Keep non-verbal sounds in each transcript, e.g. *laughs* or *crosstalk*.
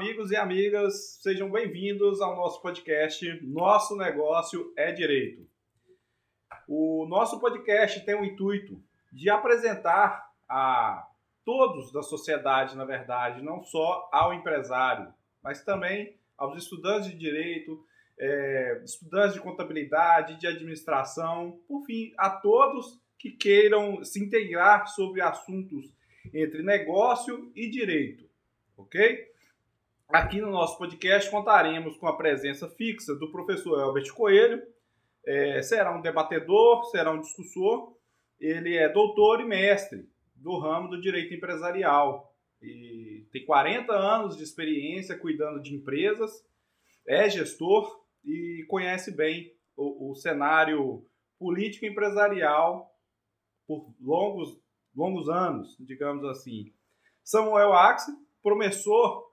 amigos e amigas, sejam bem-vindos ao nosso podcast Nosso Negócio é Direito. O nosso podcast tem o intuito de apresentar a todos da sociedade, na verdade, não só ao empresário, mas também aos estudantes de direito, é, estudantes de contabilidade, de administração, por fim, a todos que queiram se integrar sobre assuntos entre negócio e direito, ok? Aqui no nosso podcast contaremos com a presença fixa do professor Albert Coelho. É, será um debatedor, será um discussor. Ele é doutor e mestre do ramo do direito empresarial. E tem 40 anos de experiência cuidando de empresas, é gestor e conhece bem o, o cenário político empresarial por longos, longos anos, digamos assim. Samuel Axe, promissor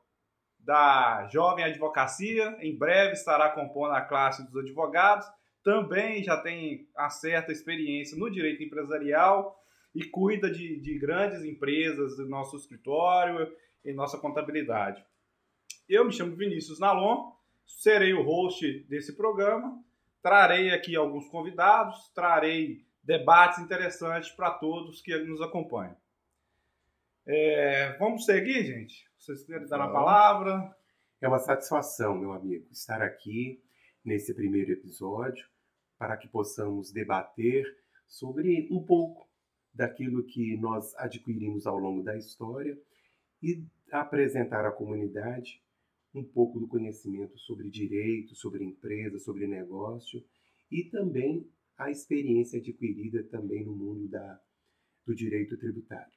da Jovem Advocacia, em breve estará compondo a classe dos advogados, também já tem uma certa experiência no direito empresarial e cuida de, de grandes empresas do nosso escritório e nossa contabilidade. Eu me chamo Vinícius Nalon, serei o host desse programa, trarei aqui alguns convidados, trarei debates interessantes para todos que nos acompanham. É, vamos seguir, gente? Vocês querem dar a palavra? É uma satisfação, meu amigo, estar aqui nesse primeiro episódio para que possamos debater sobre um pouco daquilo que nós adquirimos ao longo da história e apresentar à comunidade um pouco do conhecimento sobre direito, sobre empresa, sobre negócio e também a experiência adquirida também no mundo da, do direito tributário.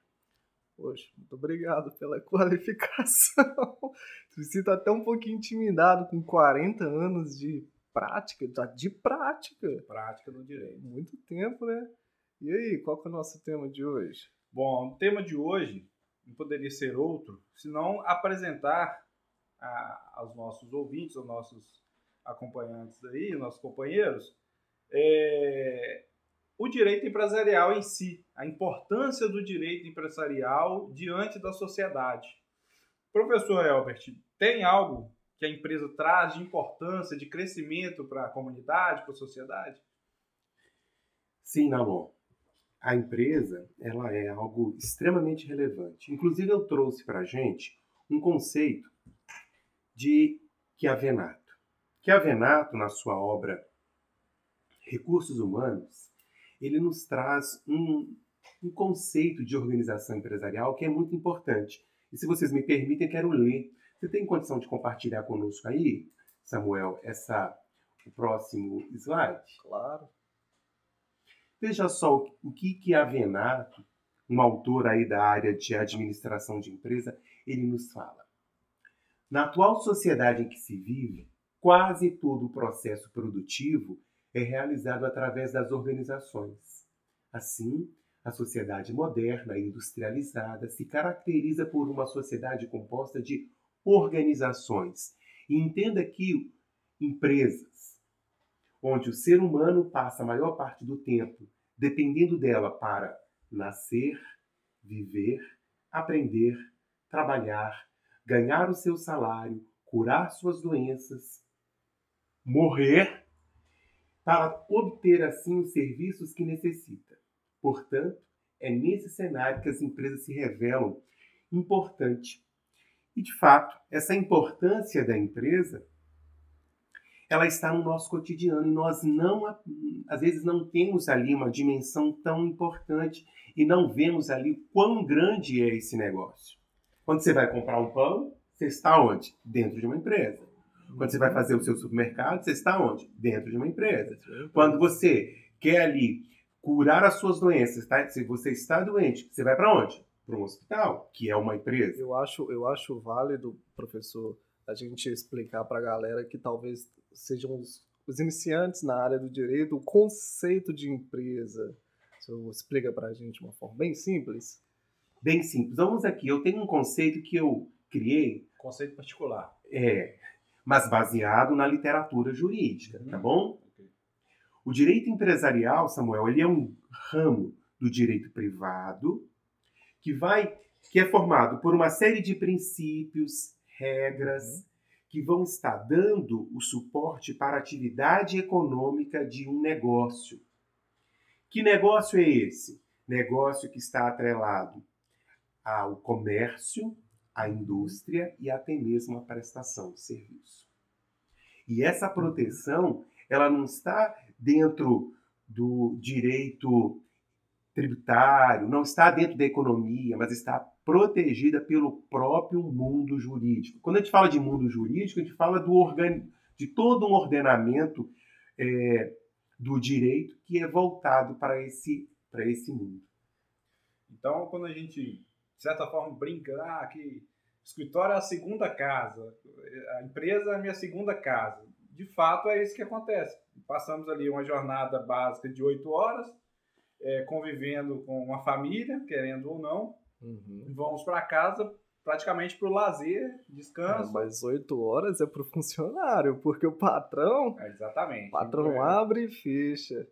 Poxa, muito obrigado pela *laughs* qualificação. Se sinta até um pouquinho intimidado com 40 anos de prática, de prática. Prática no direito. Muito tempo, né? E aí, qual é o nosso tema de hoje? Bom, o tema de hoje não poderia ser outro, senão apresentar a, aos nossos ouvintes, aos nossos acompanhantes aí, nossos companheiros, é, o direito empresarial em si, a importância do direito empresarial diante da sociedade. Professor Elbert, tem algo que a empresa traz de importância, de crescimento para a comunidade, para a sociedade? Sim, Nalon. A empresa ela é algo extremamente relevante. Inclusive, eu trouxe para a gente um conceito de Chiavenato. Chiavenato, na sua obra Recursos Humanos, ele nos traz um, um conceito de organização empresarial que é muito importante. E se vocês me permitem, quero ler. Você tem condição de compartilhar conosco aí, Samuel, essa, o próximo slide? Claro. Veja só o que, que Avenato, um autor aí da área de administração de empresa, ele nos fala. Na atual sociedade em que se vive, quase todo o processo produtivo é realizado através das organizações. Assim, a sociedade moderna e industrializada se caracteriza por uma sociedade composta de organizações. E entenda que empresas, onde o ser humano passa a maior parte do tempo dependendo dela para nascer, viver, aprender, trabalhar, ganhar o seu salário, curar suas doenças, morrer para obter assim os serviços que necessita. Portanto, é nesse cenário que as empresas se revelam importante. E de fato, essa importância da empresa ela está no nosso cotidiano e nós não às vezes não temos ali uma dimensão tão importante e não vemos ali quão grande é esse negócio. Quando você vai comprar um pão, você está onde? Dentro de uma empresa. Quando você vai fazer o seu supermercado, você está onde? Dentro de uma empresa. Quando você quer ali curar as suas doenças, tá? se você está doente, você vai para onde? Para um hospital, que é uma empresa. Eu acho, eu acho válido, professor, a gente explicar para a galera que talvez sejam os, os, iniciantes na área do direito o conceito de empresa. Você explica para a gente de uma forma bem simples? Bem simples. Vamos aqui. Eu tenho um conceito que eu criei. Conceito particular. É mas baseado na literatura jurídica, tá uhum. bom? O direito empresarial, Samuel, ele é um ramo do direito privado que vai que é formado por uma série de princípios, regras, Uhum. que vão estar dando o suporte para a atividade econômica de um negócio. Que negócio é esse? Negócio que está atrelado ao comércio, à indústria e até mesmo à prestação de serviço. E essa proteção, ela não está dentro do direito tributário, não está dentro da economia, mas está protegida pelo próprio mundo jurídico. Quando a gente fala de mundo jurídico, a gente fala do organ... de todo um ordenamento é, do direito que é voltado para esse, para esse mundo. Então, quando a gente, de certa forma, brinca, ah, que o escritório é a segunda casa, a empresa é a minha segunda casa. De fato, é isso que acontece. Passamos ali uma jornada básica de oito horas, é, convivendo com uma família, querendo ou não, Uhum. vamos para casa praticamente para o lazer, É, descanso. mas oito horas é pro funcionário, porque o patrão, É, exatamente. o patrão É. abre e fecha.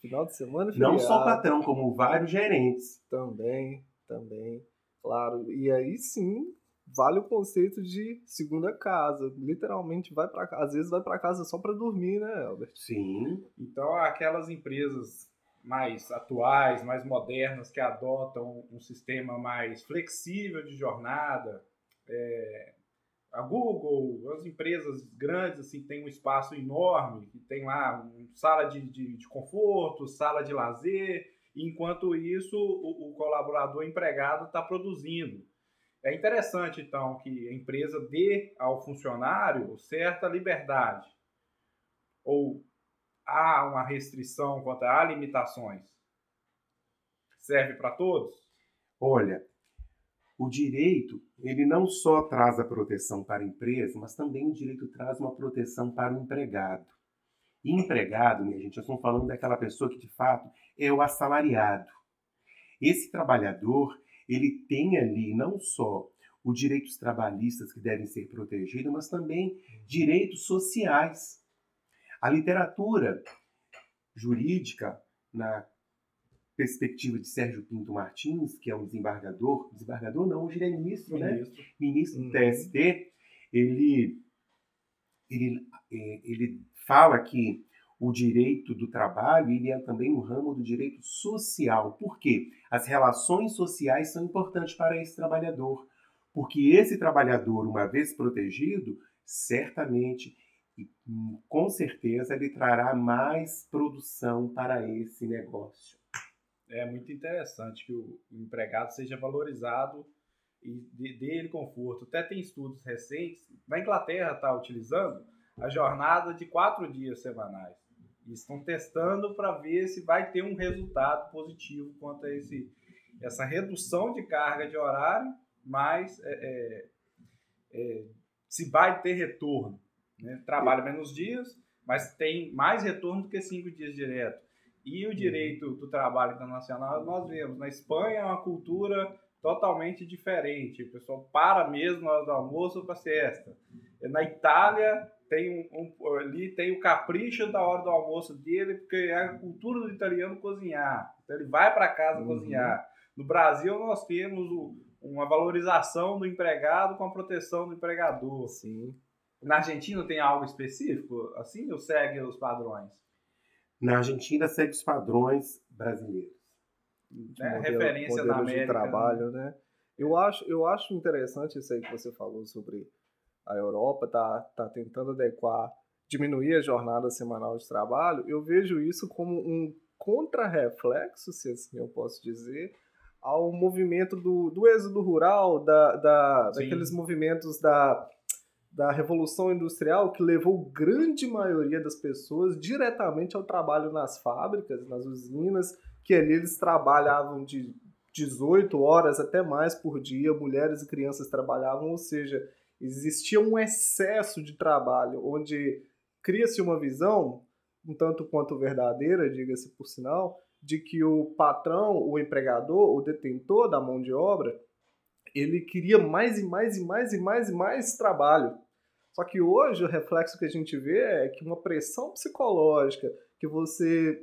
Final de semana, Não só o feriado. patrão, como vários gerentes. Também, também, claro. E aí sim, vale o conceito de segunda casa. Literalmente vai para casa, às vezes vai para casa só para dormir, né, Albert? Sim. Então, aquelas empresas mais atuais, mais modernas, que adotam um sistema mais flexível de jornada, é, a Google, as empresas grandes, assim, tem um espaço enorme, que tem lá um, sala de, de, de conforto, sala de lazer, enquanto isso, o, o colaborador empregado está produzindo. É interessante, então, que a empresa dê ao funcionário certa liberdade. Ou há uma restrição quanto a limitações? Serve para todos? Olha, o direito, ele não só traz a proteção para a empresa, mas também o direito traz uma proteção para o empregado. E empregado, minha gente, nós estamos falando daquela pessoa que de fato é o assalariado. Esse trabalhador, ele tem ali não só os direitos trabalhistas que devem ser protegidos, mas também direitos sociais. A literatura jurídica, na perspectiva de Sérgio Pinto Martins, que é um desembargador, desembargador não, hoje ele é ministro, né? Ministro. Ministro do Uhum. TST, ele, ele, é, ele fala que o direito do trabalho ele é também um ramo do direito social. Por quê? As relações sociais são importantes para esse trabalhador. Porque esse trabalhador, uma vez protegido, certamente e com certeza ele trará mais produção para esse negócio. É muito interessante que o empregado seja valorizado e dê ele conforto. Até tem estudos recentes, na Inglaterra está utilizando a jornada de quatro dias semanais. E estão testando para ver se vai ter um resultado positivo quanto a esse, essa redução de carga de horário, mas é, é, é, se vai ter retorno. Né? Trabalha menos dias, mas tem mais retorno do que cinco dias direto. E o direito do trabalho internacional, nós vemos, na Espanha é uma cultura totalmente diferente. O pessoal para mesmo na hora do almoço para siesta. Na Itália tem um, um- ali tem o capricho da hora do almoço dele, porque é a cultura do italiano cozinhar. Então ele vai para casa Uhum. cozinhar. No Brasil nós temos o- uma valorização do empregado com a proteção do empregador. Sim. Na Argentina tem algo específico assim ou segue os padrões? Na Argentina segue os padrões brasileiros. É, modelo- referência na modelos de América. trabalho, né? Eu acho, eu acho interessante isso aí que você falou sobre a Europa tá, tá tentando adequar, diminuir a jornada semanal de trabalho. Eu vejo isso como um contrarreflexo, se assim eu posso dizer, ao movimento do, do êxodo rural, da, da, Sim. daqueles movimentos da, da Revolução Industrial que levou grande maioria das pessoas diretamente ao trabalho nas fábricas, nas usinas, que ali eles trabalhavam de 18 horas até mais por dia, mulheres e crianças trabalhavam, ou seja, existia um excesso de trabalho, onde cria-se uma visão, um tanto quanto verdadeira, diga-se por sinal, de que o patrão, o empregador, o detentor da mão de obra, ele queria mais e mais e mais e mais e mais trabalho. Só que hoje o reflexo que a gente vê é que uma pressão psicológica, que você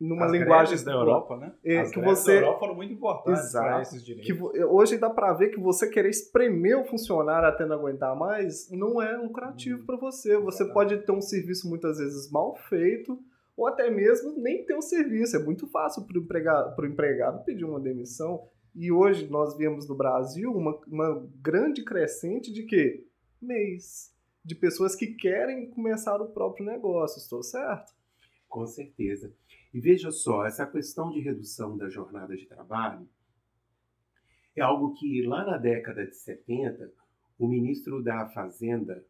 numa As linguagem da Europa, né? É, As que você- da Europa foram muito importantes para esses que direitos. vo- hoje dá para ver que você querer espremer o funcionário até não aguentar mais não é lucrativo para você. Você Exatamente. pode ter um serviço muitas vezes mal feito ou até mesmo nem ter o serviço. É muito fácil para o empregado, empregado pedir uma demissão. E hoje nós vemos no Brasil uma, uma grande crescente de quê? Mês. De pessoas que querem começar o próprio negócio, estou certo? Com certeza. E veja só, essa questão de redução da jornada de trabalho é algo que lá na década de 70, o ministro da Fazenda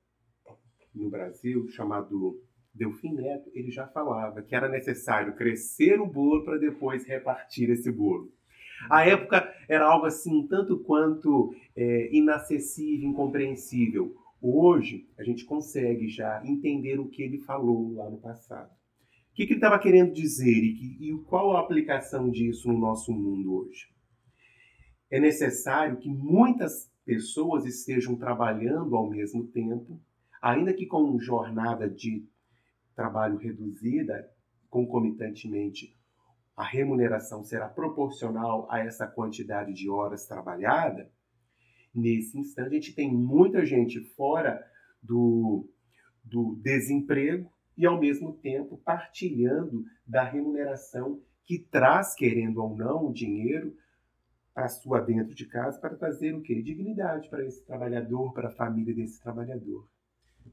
no Brasil, chamado Delfim Neto, ele já falava que era necessário crescer o bolo para depois repartir esse bolo. A época era algo assim, tanto quanto é, inacessível, incompreensível. Hoje, a gente consegue já entender o que ele falou lá no passado. Que, que ele estava querendo dizer e, que- e qual a aplicação disso no nosso mundo hoje? É necessário que muitas pessoas estejam trabalhando ao mesmo tempo, ainda que com jornada de trabalho reduzida, concomitantemente a remuneração será proporcional a essa quantidade de horas trabalhada. Nesse instante, a gente tem muita gente fora do, do desemprego e, ao mesmo tempo, partilhando da remuneração que traz, querendo ou não, o dinheiro para sua dentro de casa para trazer o quê? Dignidade para esse trabalhador, para a família desse trabalhador.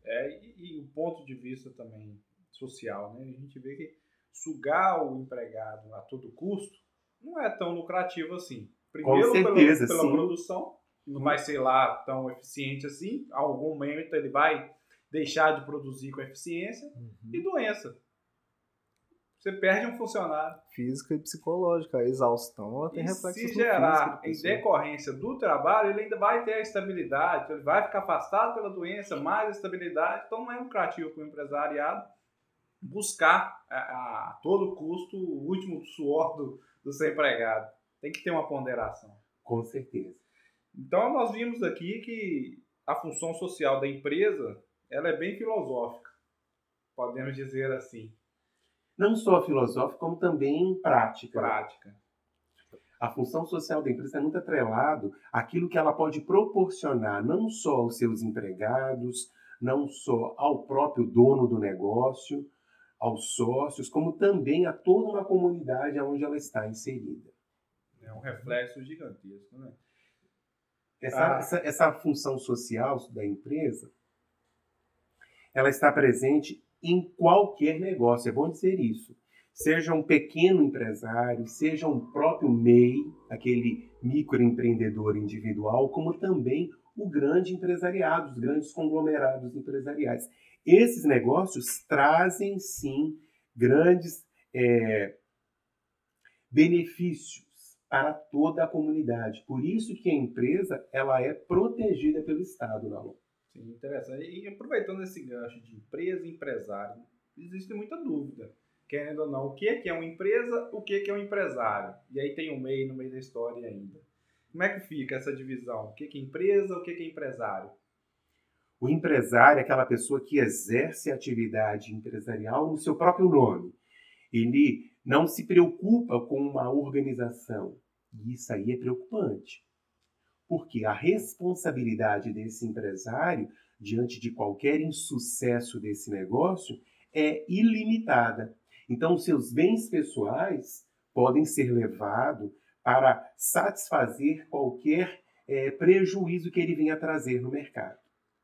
É, e, e o ponto de vista também social, né? A gente vê que sugar o empregado a todo custo não é tão lucrativo assim. Primeiro, certeza, pela, pela sim. produção, não vai ser lá tão eficiente assim. Algum momento ele vai deixar de produzir com eficiência. E doença. Você perde um funcionário. Física e psicológica. A exaustão ela tem E reflexos se gerar em decorrência do trabalho, ele ainda vai ter a estabilidade, ele vai ficar afastado pela doença, mais estabilidade. Então não é lucrativo para o empresariado buscar a, a todo custo o último suor do, do seu empregado. Tem que ter uma ponderação. Com certeza. Então nós vimos aqui que a função social da empresa ela é bem filosófica, podemos dizer assim, Não só filosófica, como também prática. prática. A função social da empresa é muito atrelado àquilo que ela pode proporcionar não só aos seus empregados, não só ao próprio dono do negócio, aos sócios, como também a toda uma comunidade onde ela está inserida. É um reflexo gigantesco, né? Essa, Ah. essa, essa função social da empresa, ela está presente em qualquer negócio, é bom dizer isso. Seja um pequeno empresário, seja um próprio MEI, aquele microempreendedor individual, como também o grande empresariado, os grandes conglomerados empresariais. Esses negócios trazem, sim, grandes é, benefícios para toda a comunidade. Por isso que a empresa ela é protegida pelo Estado, não? Sim, interessante. E aproveitando esse gancho de empresa e empresário, existe muita dúvida. Querendo ou não, o que é que é uma empresa, o que é que é um empresário? E aí tem o MEI no meio da história ainda. Como é que fica essa divisão? O que é que é empresa, o que é que é empresário? O empresário é aquela pessoa que exerce a atividade empresarial no seu próprio nome. Ele não se preocupa com uma organização. E isso aí é preocupante. Porque a responsabilidade desse empresário diante de qualquer insucesso desse negócio é ilimitada. Então, seus bens pessoais podem ser levados para satisfazer qualquer eh, prejuízo que ele venha trazer no mercado.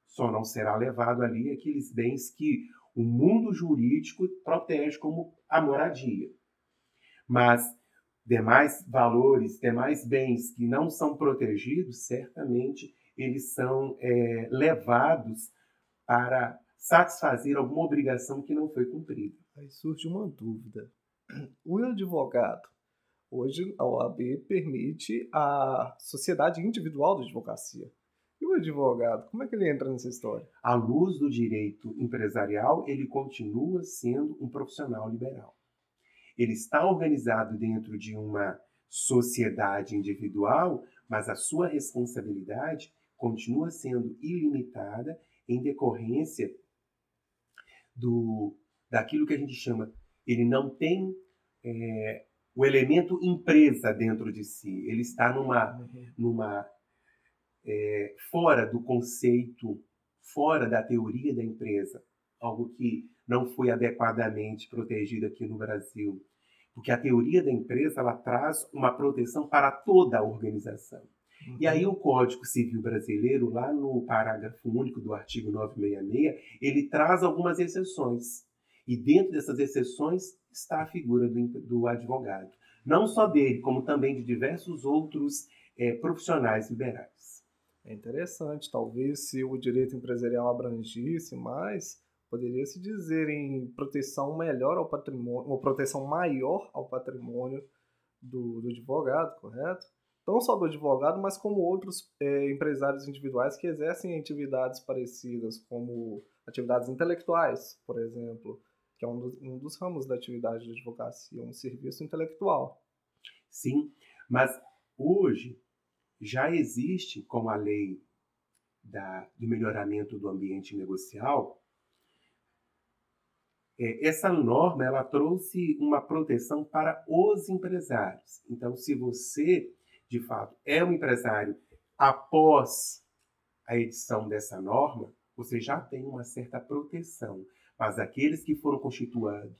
Só não será levado ali aqueles bens que o mundo jurídico protege como a moradia. Mas demais valores, demais bens que não são protegidos, certamente eles são é, levados para satisfazer alguma obrigação que não foi cumprida. Aí surge uma dúvida. O advogado, hoje a OAB permite a sociedade individual da advocacia. E o advogado, como é que ele entra nessa história? À luz do direito empresarial, ele continua sendo um profissional liberal. Ele está organizado dentro de uma sociedade individual, mas a sua responsabilidade continua sendo ilimitada em decorrência do daquilo que a gente chama, ele não tem é, o elemento empresa dentro de si. Ele está numa, numa é, fora do conceito, fora da teoria da empresa, algo que não foi adequadamente protegido aqui no Brasil. Porque a teoria da empresa ela traz uma proteção para toda a organização. Uhum. E aí o Código Civil Brasileiro, lá no parágrafo único do artigo 966, ele traz algumas exceções. E dentro dessas exceções está a figura do, do advogado. Não só dele, como também de diversos outros é, profissionais liberais. É interessante, talvez se o direito empresarial abrangisse mais, poderia se dizer em proteção melhor ao patrimônio, ou proteção maior ao patrimônio do, do advogado, correto? Não só do advogado, mas como outros é, empresários individuais que exercem atividades parecidas, como atividades intelectuais, por exemplo, que é um, do, um dos ramos da atividade de advocacia, um serviço intelectual. Sim, mas hoje já existe, como a lei da, do melhoramento do ambiente negocial, essa norma ela trouxe uma proteção para os empresários. Então, se você, de fato, é um empresário após a edição dessa norma, você já tem uma certa proteção. Mas aqueles que foram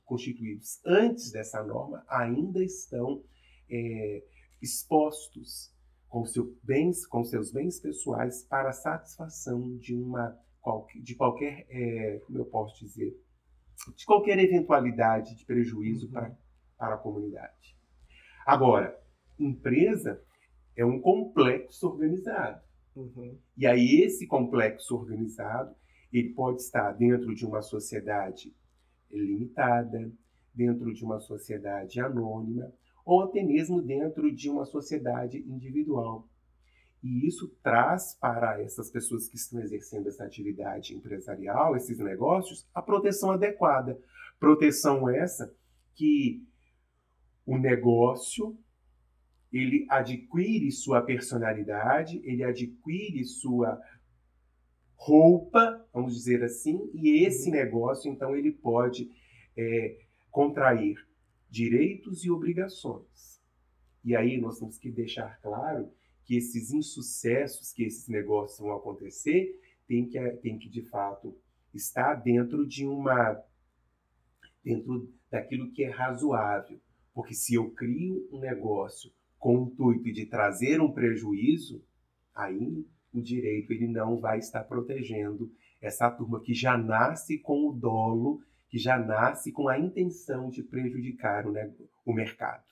constituídos antes dessa norma ainda estão é, expostos com, seu bens, com seus bens pessoais para a satisfação de uma de qualquer, é, como eu posso dizer, de qualquer eventualidade de prejuízo uhum. para, para a comunidade. Agora, empresa é um complexo organizado. Uhum. E aí esse complexo organizado ele pode estar dentro de uma sociedade limitada, dentro de uma sociedade anônima, ou até mesmo dentro de uma sociedade individual. E isso traz para essas pessoas que estão exercendo essa atividade empresarial, esses negócios, a proteção adequada. Proteção essa que o negócio ele adquire sua personalidade, ele adquire sua roupa, vamos dizer assim, e esse uhum. negócio, então, ele pode é, contrair direitos e obrigações. E aí nós temos que deixar claro que esses insucessos, que esses negócios vão acontecer, tem que, tem que de fato estar dentro de uma dentro daquilo que é razoável. Porque se eu crio um negócio com o intuito de trazer um prejuízo, aí o direito ele não vai estar protegendo essa turma que já nasce com o dolo, que já nasce com a intenção de prejudicar o, o mercado.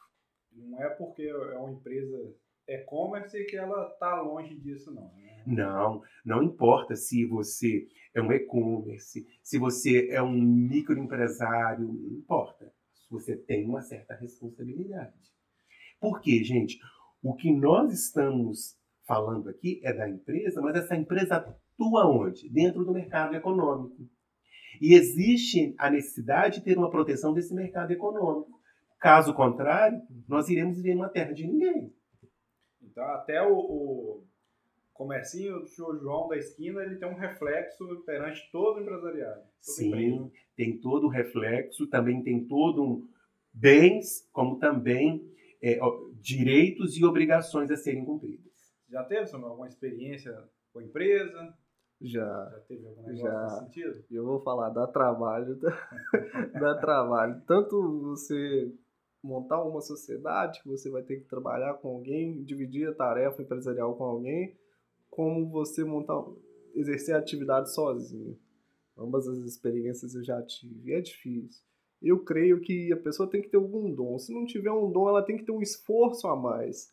Não é porque é uma empresa e-commerce que ela está longe disso, não. Né? Não, não importa se você é um e-commerce, se você é um microempresário, não importa. Você tem uma certa responsabilidade. Por quê, gente? O que nós estamos falando aqui é da empresa, mas essa empresa atua onde? Dentro do mercado econômico. E existe a necessidade de ter uma proteção desse mercado econômico. Caso contrário, nós iremos viver numa terra de ninguém. Então, até o, o comercinho do senhor João da esquina, ele tem um reflexo perante todo o empresariado. Sim, empresa. tem todo o reflexo, também tem todo um bens, como também é, direitos e obrigações a serem cumpridos. Já teve alguma experiência com a empresa? Já. Já teve algum negócio já. nesse sentido? Eu vou falar, dá trabalho. Dá, *laughs* dá trabalho. Tanto você montar uma sociedade que você vai ter que trabalhar com alguém, dividir a tarefa empresarial com alguém, como você montar, exercer a atividade sozinho. Ambas as experiências eu já tive. É difícil. Eu creio que a pessoa tem que ter algum dom. Se não tiver um dom, ela tem que ter um esforço a mais.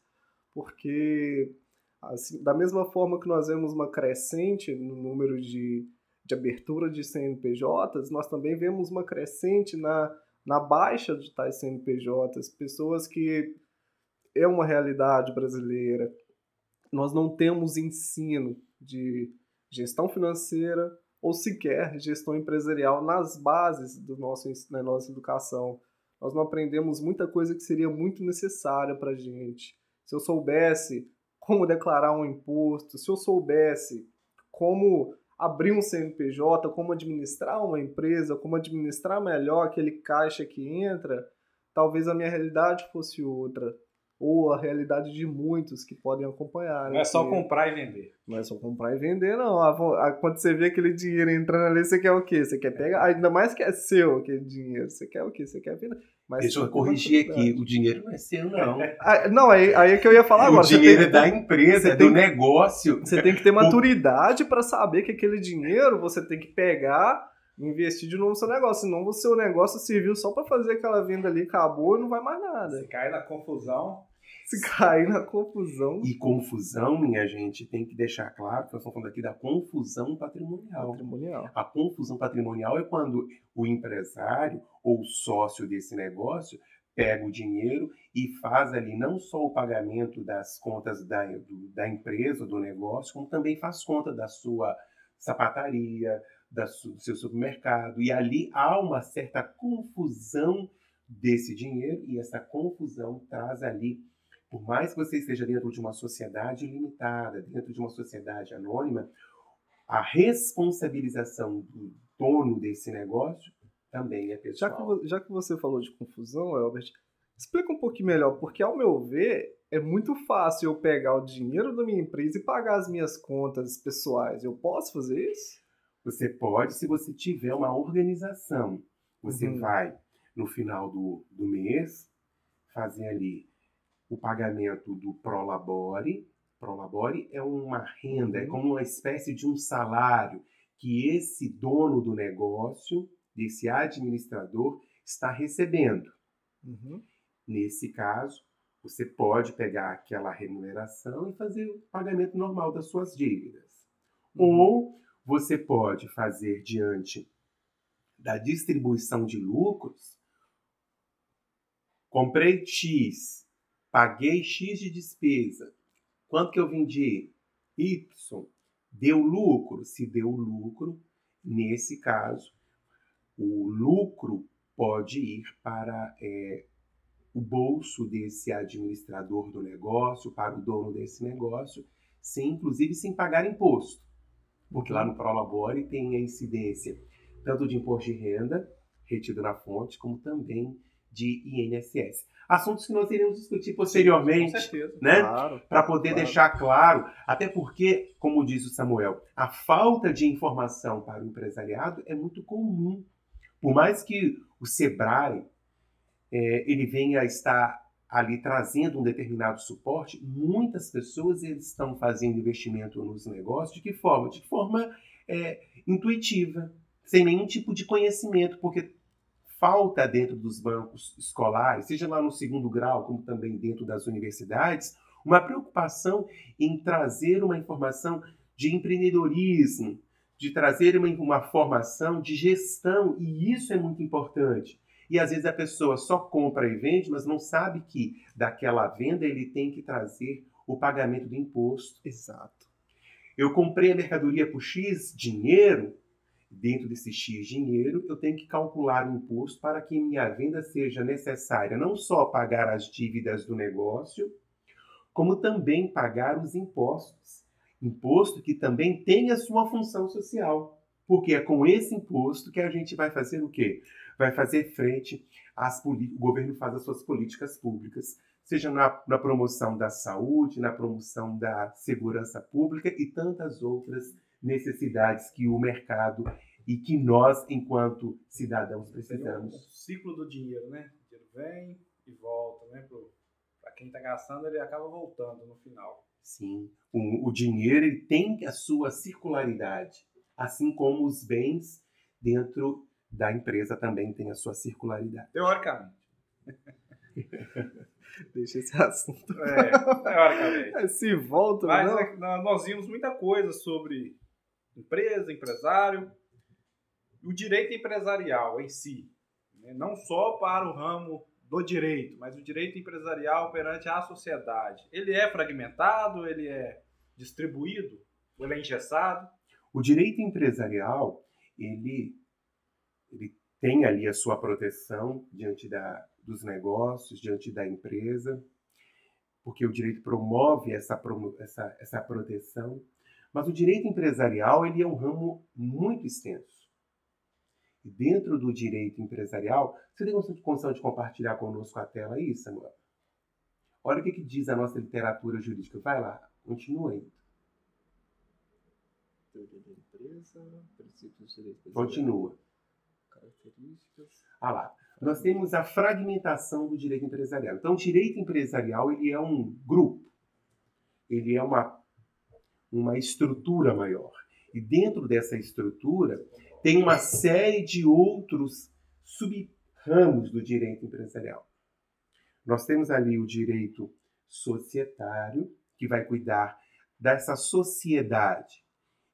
Porque Assim, da mesma forma que nós vemos uma crescente no número de, de abertura de CNPJs, nós também vemos uma crescente na, na baixa de tais CNPJs, pessoas que é uma realidade brasileira. Nós não temos ensino de gestão financeira ou sequer gestão empresarial nas bases do nosso, da nossa educação. Nós não aprendemos muita coisa que seria muito necessária para a gente. Se eu soubesse como declarar um imposto, se eu soubesse como abrir um CNPJ, como administrar uma empresa, como administrar melhor aquele caixa que entra, talvez a minha realidade fosse outra. Ou a realidade de muitos que podem acompanhar. Não né? é só Que- comprar e vender. Não é só comprar e vender, não. Quando você vê aquele dinheiro entrando ali, você quer o quê? Você quer pegar. Ainda mais que é seu aquele dinheiro. Você quer o quê? Você quer vender. Mas Deixa eu tem corrigir aqui. O dinheiro não é seu, não. *laughs* Ah, não, aí, aí é que eu ia falar agora. o dinheiro tem- é da empresa, é tem- do negócio. Você tem que ter *laughs* maturidade para saber que aquele dinheiro você tem que pegar e investir de novo no seu negócio. Senão o seu negócio serviu só para fazer aquela venda ali, acabou e não vai mais nada. Você cai na confusão. Se *laughs* cair na confusão E confusão, minha gente, tem que deixar claro que nós estamos falando aqui da confusão patrimonial. patrimonial. A confusão patrimonial é quando o empresário ou sócio desse negócio pega o dinheiro e faz ali não só o pagamento das contas da, do- da empresa, do negócio, como também faz conta da sua sapataria, da su- do seu supermercado. E ali há uma certa confusão desse dinheiro e essa confusão traz ali, por mais que você esteja dentro de uma sociedade limitada, dentro de uma sociedade anônima, a responsabilização do dono desse negócio também é Já pessoal. que, vo- já que você falou de confusão, Elbert, explica um pouquinho melhor, porque ao meu ver, é muito fácil eu pegar o dinheiro da minha empresa e pagar as minhas contas pessoais. Eu posso fazer isso? Você pode, se você tiver uma organização. Você Uhum. vai, no final do, do mês, fazer ali o pagamento do Prolabore. Prolabore é uma renda, é Uhum. como uma espécie de um salário que esse dono do negócio, desse administrador, está recebendo. Uhum. Nesse caso, você pode pegar aquela remuneração e fazer o pagamento normal das suas dívidas. Uhum. Ou você pode fazer diante da distribuição de lucros. Comprei X, paguei X de despesa. Quanto que eu vendi? Y. Deu lucro? Se deu lucro, nesse caso, o lucro pode ir para é, o bolso desse administrador do negócio, para o dono desse negócio, sem, inclusive sem pagar imposto. Porque lá no Prolabore tem a incidência tanto de imposto de renda, retido na fonte, como também de INSS. Assuntos que nós iremos discutir posteriormente, certeza. né? Claro. para poder Claro. deixar claro, até porque, como diz o Samuel, a falta de informação para o empresariado é muito comum. Por mais que o Sebrae é, ele venha a estar ali trazendo um determinado suporte, muitas pessoas eles estão fazendo investimento nos negócios de que forma? De forma é, intuitiva, sem nenhum tipo de conhecimento, porque falta dentro dos bancos escolares, seja lá no segundo grau, como também dentro das universidades, uma preocupação em trazer uma informação de empreendedorismo, de trazer uma, uma formação de gestão, e isso é muito importante. E às vezes a pessoa só compra e vende, mas não sabe que daquela venda ele tem que trazer o pagamento do imposto. Exato. Eu comprei a mercadoria por X dinheiro, dentro desse X dinheiro, eu tenho que calcular o imposto para que minha venda seja necessária não só pagar as dívidas do negócio, como também pagar os impostos. Imposto que também tem a sua função social. Porque é com esse imposto que a gente vai fazer o quê? Vai fazer frente às o governo faz as suas políticas públicas, seja na, na promoção da saúde, na promoção da segurança pública e tantas outras necessidades que o mercado e que nós, enquanto cidadãos, precisamos. ciclo do dinheiro, né? O dinheiro vem e volta, né? Para quem está gastando, ele acaba voltando no final. Sim, o, o dinheiro ele tem a sua circularidade, assim como os bens dentro da empresa também tem a sua circularidade. Teoricamente. *laughs* Deixa esse assunto. É, teoricamente. *laughs* Se volta, Mas não. é, nó- nós vimos muita coisa sobre empresa, empresário, o direito empresarial em si. né? Não só para o ramo do direito, mas o direito empresarial perante a sociedade. Ele é fragmentado, ele é distribuído, ele é engessado. O direito empresarial, ele, ele tem ali a sua proteção diante da, dos negócios, diante da empresa, porque o direito promove essa, essa, essa proteção. Mas o direito empresarial, ele é um ramo muito extenso. E dentro do direito empresarial, você tem condição de compartilhar conosco a tela aí, Samuel? Olha o que, que diz a nossa literatura jurídica. Vai lá, continua aí. Teoria da empresa, princípios de direito Continua. características. Ah lá. Nós temos a fragmentação do direito empresarial. Então, o direito empresarial ele é um grupo, ele é uma, uma estrutura maior. E dentro dessa estrutura tem uma série de outros sub-ramos do direito empresarial. Nós temos ali o direito societário, que vai cuidar dessa sociedade.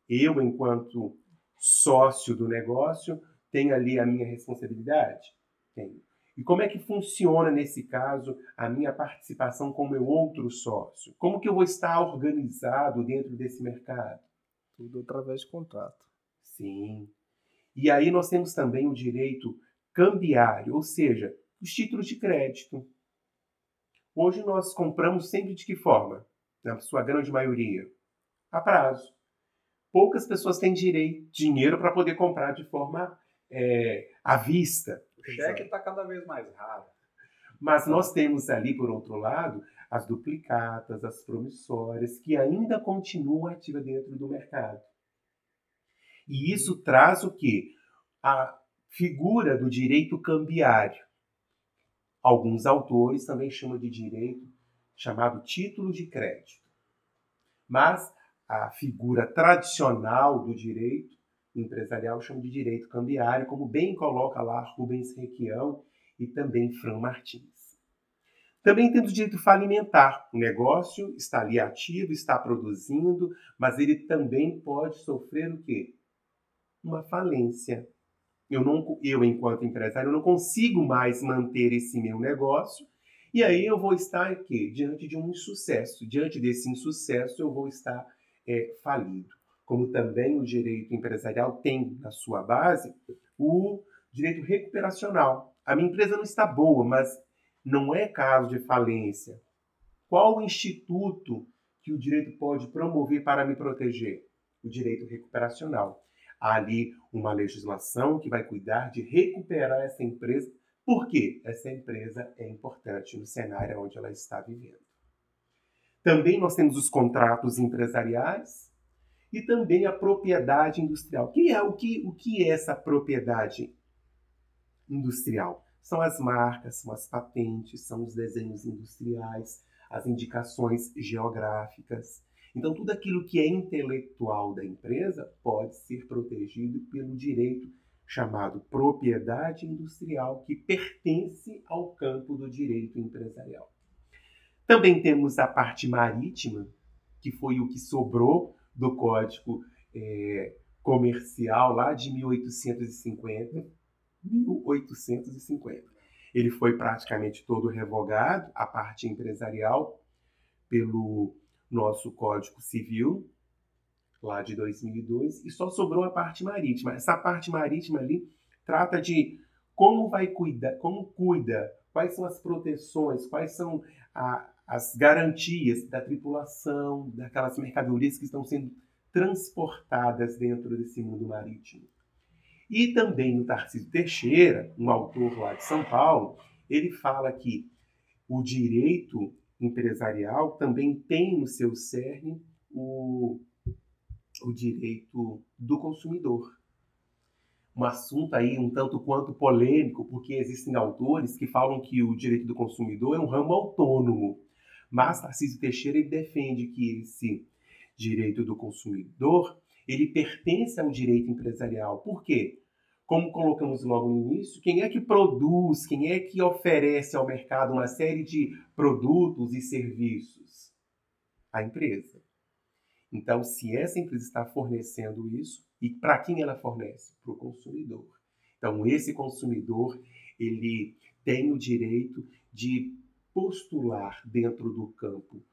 Eu, enquanto sócio do negócio, tenho ali a minha responsabilidade? Tenho. E como é que funciona, nesse caso, a minha participação como meu outro sócio? Como que eu vou estar organizado dentro desse mercado? Tudo através de contrato. Sim. E aí nós temos também o direito cambiário, ou seja, os títulos de crédito. Hoje nós compramos sempre de que forma? Na sua grande maioria, a prazo. Poucas pessoas têm direito, dinheiro para poder comprar de forma é, à vista. O cheque está cada vez mais raro. Mas nós temos ali, por outro lado, as duplicatas, as promissórias, que ainda continuam ativas dentro do mercado. E isso traz o quê? A figura do direito cambiário. Alguns autores também chamam de direito chamado título de crédito. Mas a figura tradicional do direito empresarial chama de direito cambiário, como bem coloca lá Rubens Requião e também Fran Martins. Também temos o direito falimentar. O negócio está ali ativo, está produzindo, mas ele também pode sofrer o quê? Uma falência. Eu, não, eu enquanto empresário, não consigo mais manter esse meu negócio e aí eu vou estar aqui diante de um insucesso. Diante desse insucesso, eu vou estar é, falido como também o direito empresarial tem na sua base o direito recuperacional. A minha empresa não está boa, mas não é caso de falência. Qual o instituto que o direito pode promover para me proteger? O direito recuperacional. Há ali uma legislação que vai cuidar de recuperar essa empresa, porque essa empresa é importante no cenário onde ela está vivendo. Também nós temos os contratos empresariais, e também a propriedade industrial. Que é o que, o que é essa propriedade industrial? São as marcas, são as patentes, são os desenhos industriais, as indicações geográficas. Então, tudo aquilo que é intelectual da empresa pode ser protegido pelo direito chamado propriedade industrial, que pertence ao campo do direito empresarial. Também temos a parte marítima, que foi o que sobrou do Código é, Comercial lá de 1850. 1850. Ele foi praticamente todo revogado, a parte empresarial, pelo nosso Código Civil, lá de 2002, e só sobrou a parte marítima. Essa parte marítima ali trata de como vai cuidar, como cuida, quais são as proteções, quais são a, as garantias da tripulação, daquelas mercadorias que estão sendo transportadas dentro desse mundo marítimo. E também o Tarcísio Teixeira, um autor lá de São Paulo, ele fala que o direito empresarial também tem no seu cerne o, o direito do consumidor. Um assunto aí um tanto quanto polêmico, porque existem autores que falam que o direito do consumidor é um ramo autônomo mas Tarcísio Teixeira ele defende que esse direito do consumidor ele pertence ao direito empresarial. Por quê? Como colocamos logo no início, quem é que produz, quem é que oferece ao mercado uma série de produtos e serviços? A empresa. Então, se essa empresa está fornecendo isso, e para quem ela fornece? Para o consumidor. Então, esse consumidor, ele tem o direito de postular dentro do campo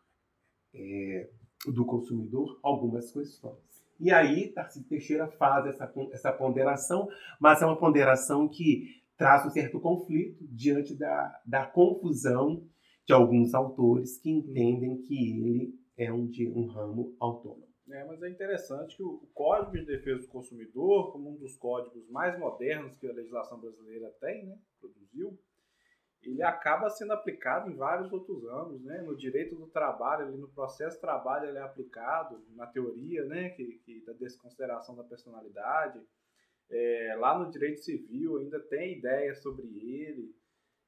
é, do consumidor algumas questões. E aí, Tarcísio Teixeira faz essa, essa ponderação, mas é uma ponderação que traz um certo conflito diante da, da confusão de alguns autores que entendem que ele é um, de, um ramo autônomo. É, mas é interessante que o Código de Defesa do Consumidor, como um dos códigos mais modernos que a legislação brasileira tem, né, produziu, ele acaba sendo aplicado em vários outros âmbitos, né? No direito do trabalho, ali no processo de trabalho ele é aplicado, na teoria, né, que, que da desconsideração da personalidade. É, lá no direito civil ainda tem ideias sobre ele.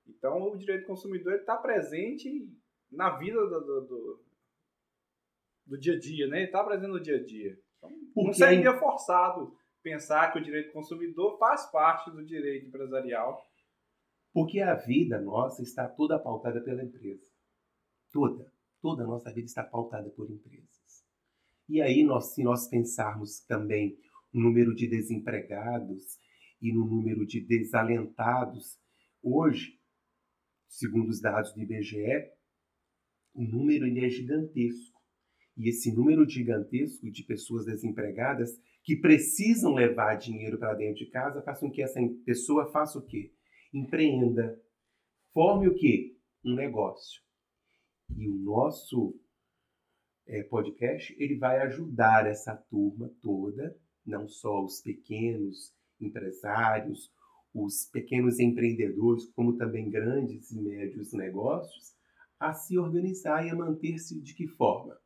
Então o direito do consumidor está presente na vida do, do, do, do, dia a dia, né? Ele está presente no dia a dia. Então, não seria forçado pensar que o direito do consumidor faz parte do direito empresarial porque a vida nossa está toda pautada pela empresa. Toda. Toda a nossa vida está pautada por empresas. E aí, nós, se nós pensarmos também no número de desempregados e no número de desalentados, hoje, segundo os dados do IBGE, o número ele é gigantesco. E esse número gigantesco de pessoas desempregadas que precisam levar dinheiro para dentro de casa faz com que essa pessoa faça o quê? Empreenda, forme o quê? Um negócio. E o nosso é, podcast ele vai ajudar essa turma toda, não só os pequenos empresários, os pequenos empreendedores, como também grandes e médios negócios, a se organizar e a manter-se de que forma?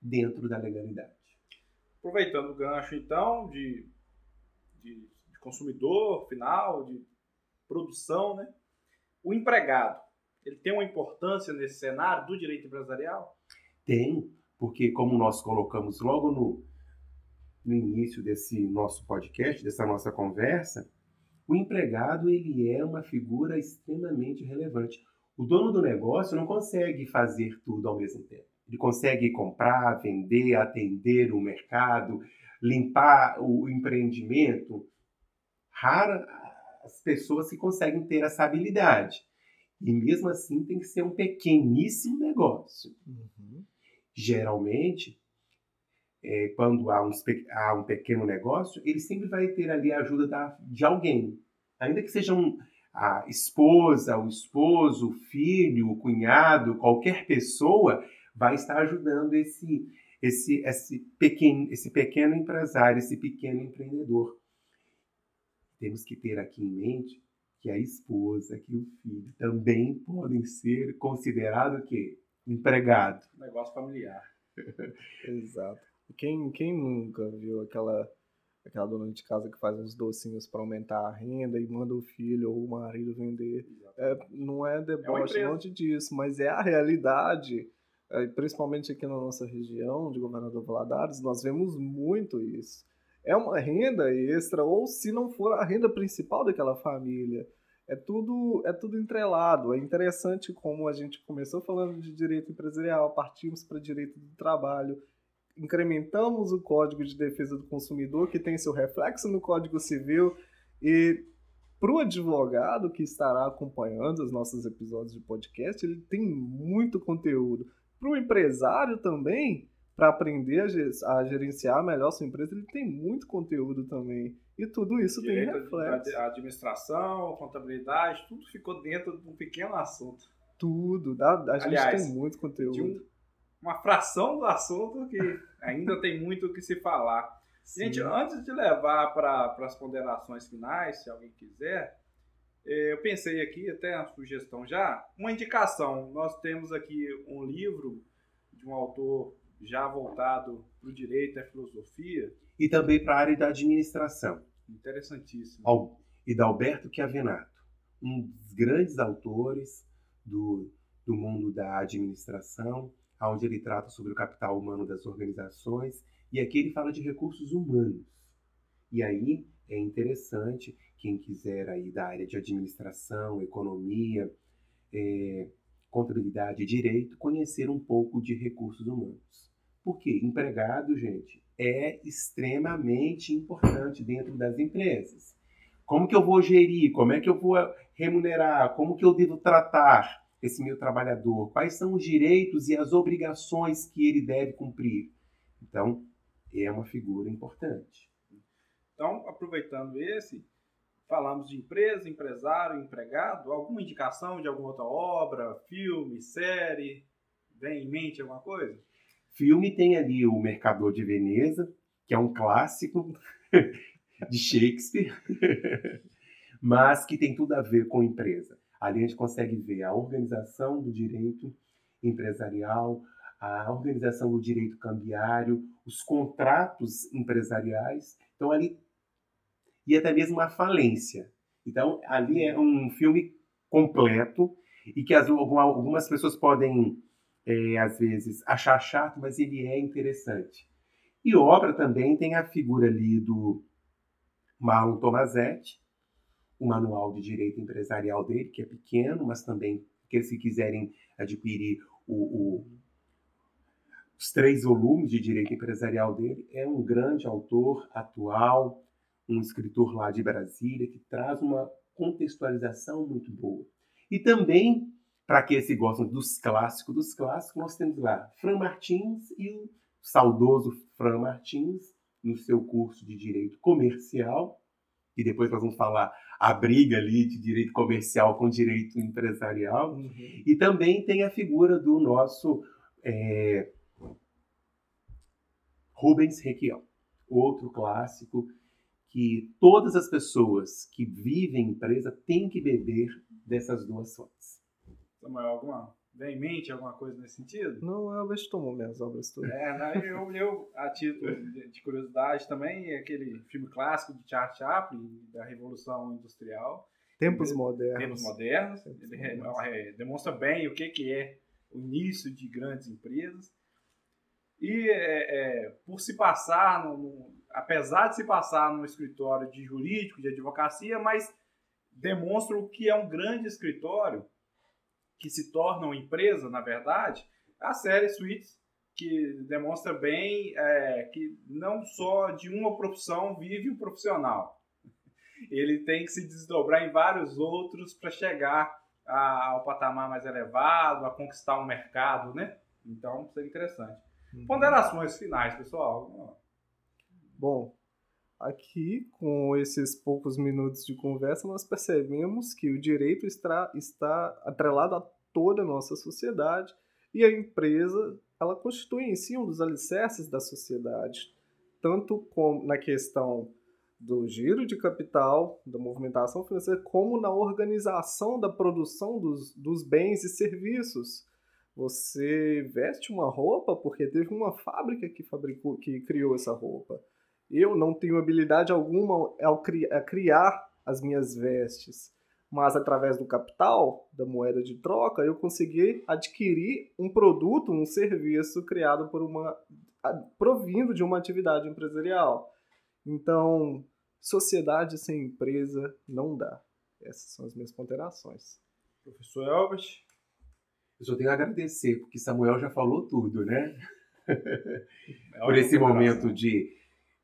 Dentro da legalidade. Aproveitando o gancho, então, de, de, de consumidor final, de produção, né? O empregado, ele tem uma importância nesse cenário do direito empresarial? Tem, porque como nós colocamos logo no, no início desse nosso podcast, dessa nossa conversa, o empregado ele é uma figura extremamente relevante. O dono do negócio não consegue fazer tudo ao mesmo tempo. Ele consegue comprar, vender, atender o mercado, limpar o empreendimento. Rara, as pessoas que conseguem ter essa habilidade. E mesmo assim tem que ser um pequeníssimo negócio. Uhum. Geralmente, é, quando há um, há um, pequeno negócio, ele sempre vai ter ali a ajuda da, de alguém. Ainda que seja um, a esposa, o esposo, o filho, o cunhado, qualquer pessoa vai estar ajudando esse, esse, esse, pequeno, esse pequeno empresário, esse pequeno empreendedor temos que ter aqui em mente que a esposa, que o filho também podem ser considerados que empregado. Negócio familiar. *laughs* Exato. Quem, quem nunca viu aquela aquela dona de casa que faz uns docinhos para aumentar a renda e manda o filho ou o marido vender. É, não é deboche, é longe disso, mas é a realidade. É, principalmente aqui na nossa região de Governador Valadares, nós vemos muito isso é uma renda extra, ou se não for a renda principal daquela família. É tudo, é tudo entrelado. É interessante como a gente começou falando de direito empresarial, partimos para direito do trabalho, incrementamos o Código de Defesa do Consumidor, que tem seu reflexo no Código Civil, e para o advogado que estará acompanhando os nossos episódios de podcast, ele tem muito conteúdo. Para o empresário também, para aprender a, gerenciar melhor sua empresa, ele tem muito conteúdo também. E tudo isso Direito tem reflexo. A administração, contabilidade, tudo ficou dentro de um pequeno assunto. Tudo. A, a Aliás, gente tem muito conteúdo. Um, uma fração do assunto que *laughs* ainda tem muito o que se falar. Sim. Gente, antes de levar para as ponderações finais, se alguém quiser, eh, eu pensei aqui, até uma sugestão já, uma indicação. Nós temos aqui um livro de um autor já voltado para o direito a filosofia. E também para a área da administração. Interessantíssimo. E da Alberto Chiavenato, um dos grandes autores do, do mundo da administração, onde ele trata sobre o capital humano das organizações, e aqui ele fala de recursos humanos. E aí é interessante, quem quiser aí da área de administração, economia, é, contabilidade e direito, conhecer um pouco de recursos humanos. Porque empregado, gente, é extremamente importante dentro das empresas. Como que eu vou gerir? Como é que eu vou remunerar? Como que eu devo tratar esse meu trabalhador? Quais são os direitos e as obrigações que ele deve cumprir? Então, é uma figura importante. Então, aproveitando esse, Falamos de empresa, empresário, empregado. Alguma indicação de alguma outra obra, filme, série? Vem em mente alguma coisa? Filme tem ali o Mercador de Veneza, que é um clássico *laughs* de Shakespeare, *laughs* mas que tem tudo a ver com empresa. Ali a gente consegue ver a organização do direito empresarial, a organização do direito cambiário, os contratos empresariais. Então ali e até mesmo a falência. Então ali é um filme completo e que as, algumas pessoas podem é, às vezes achar chato, mas ele é interessante. E obra também tem a figura ali do Marlon Tomazetti, o manual de direito empresarial dele, que é pequeno, mas também, que se quiserem adquirir o, o, os três volumes de direito empresarial dele, é um grande autor atual, um escritor lá de Brasília, que traz uma contextualização muito boa. E também, para aqueles que gostam dos clássicos dos clássicos, nós temos lá Fran Martins e o saudoso Fran Martins, no seu curso de Direito Comercial, e depois nós vamos falar a briga ali de direito comercial com direito empresarial. Uhum. E também tem a figura do nosso é, Rubens Requião, outro clássico que todas as pessoas que vivem em empresa têm que beber dessas duas fontes. Samuel, alguma vem em mente alguma coisa nesse sentido? Não, o Elvis tomou minhas obras todas. É, né, eu, eu, a título de curiosidade também, aquele filme clássico de Charles Chaplin, da Revolução Industrial. Tempos modernos. Tempos modernos. Tempos ele modernos. É, demonstra bem o que, que é o início de grandes empresas. E é, é, por se passar, no, no, apesar de se passar no escritório de jurídico, de advocacia, mas demonstra o que é um grande escritório que se tornam empresa, na verdade, a série Suits, que demonstra bem é, que não só de uma profissão vive o profissional. Ele tem que se desdobrar em vários outros para chegar a, ao patamar mais elevado, a conquistar um mercado, né? Então, isso é interessante. Uhum. Ponderações finais, pessoal. Bom, aqui com esses poucos minutos de conversa, nós percebemos que o direito está, está atrelado a toda a nossa sociedade e a empresa ela constitui em si um dos alicerces da sociedade, tanto como na questão do giro de capital, da movimentação financeira, como na organização da produção dos, dos bens e serviços. Você veste uma roupa porque teve uma fábrica que fabricou, que criou essa roupa. Eu não tenho habilidade alguma ao criar, a criar as minhas vestes mas através do capital, da moeda de troca, eu consegui adquirir um produto, um serviço criado por uma provindo de uma atividade empresarial. Então, sociedade sem empresa não dá. Essas são as minhas ponderações. Professor Elvis? Eu só tenho a agradecer, porque Samuel já falou tudo, né? É por esse momento de,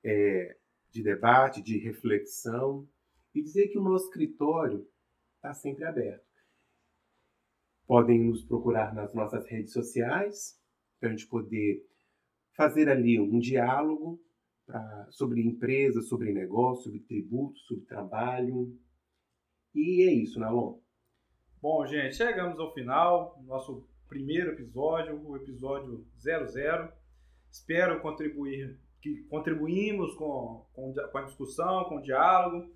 é, de debate, de reflexão. E dizer que o nosso escritório está sempre aberto. Podem nos procurar nas nossas redes sociais, para a gente poder fazer ali um diálogo pra, sobre empresa, sobre negócio, sobre tributos, sobre trabalho. E é isso, Nalon. Bom, gente, chegamos ao final, nosso primeiro episódio, o episódio 00. Espero contribuir, que contribuímos com, com, com a discussão, com o diálogo.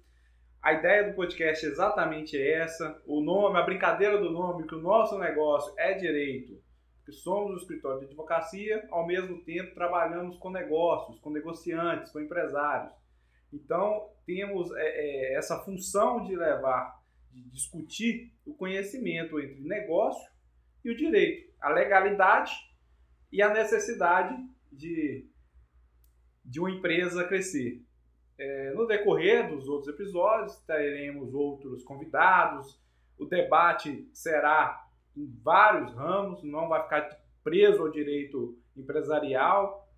A ideia do podcast é exatamente essa. O nome, a brincadeira do nome, que o nosso negócio é direito, que somos um escritório de advocacia, ao mesmo tempo trabalhamos com negócios, com negociantes, com empresários. Então, temos é, é, essa função de levar, de discutir o conhecimento entre negócio e o direito, a legalidade e a necessidade de, de uma empresa crescer. É, no decorrer dos outros episódios, teremos outros convidados. O debate será em vários ramos, não vai ficar preso ao direito empresarial.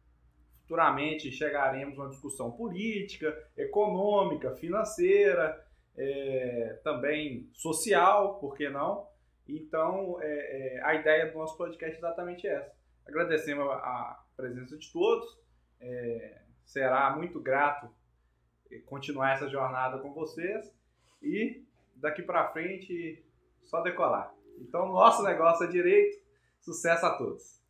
Futuramente chegaremos a uma discussão política, econômica, financeira, é, também social, por que não? Então, é, é, a ideia do nosso podcast é exatamente essa. Agradecemos a, a presença de todos. É, será muito grato continuar essa jornada com vocês e daqui para frente só decolar. Então, nosso negócio é direito. Sucesso a todos!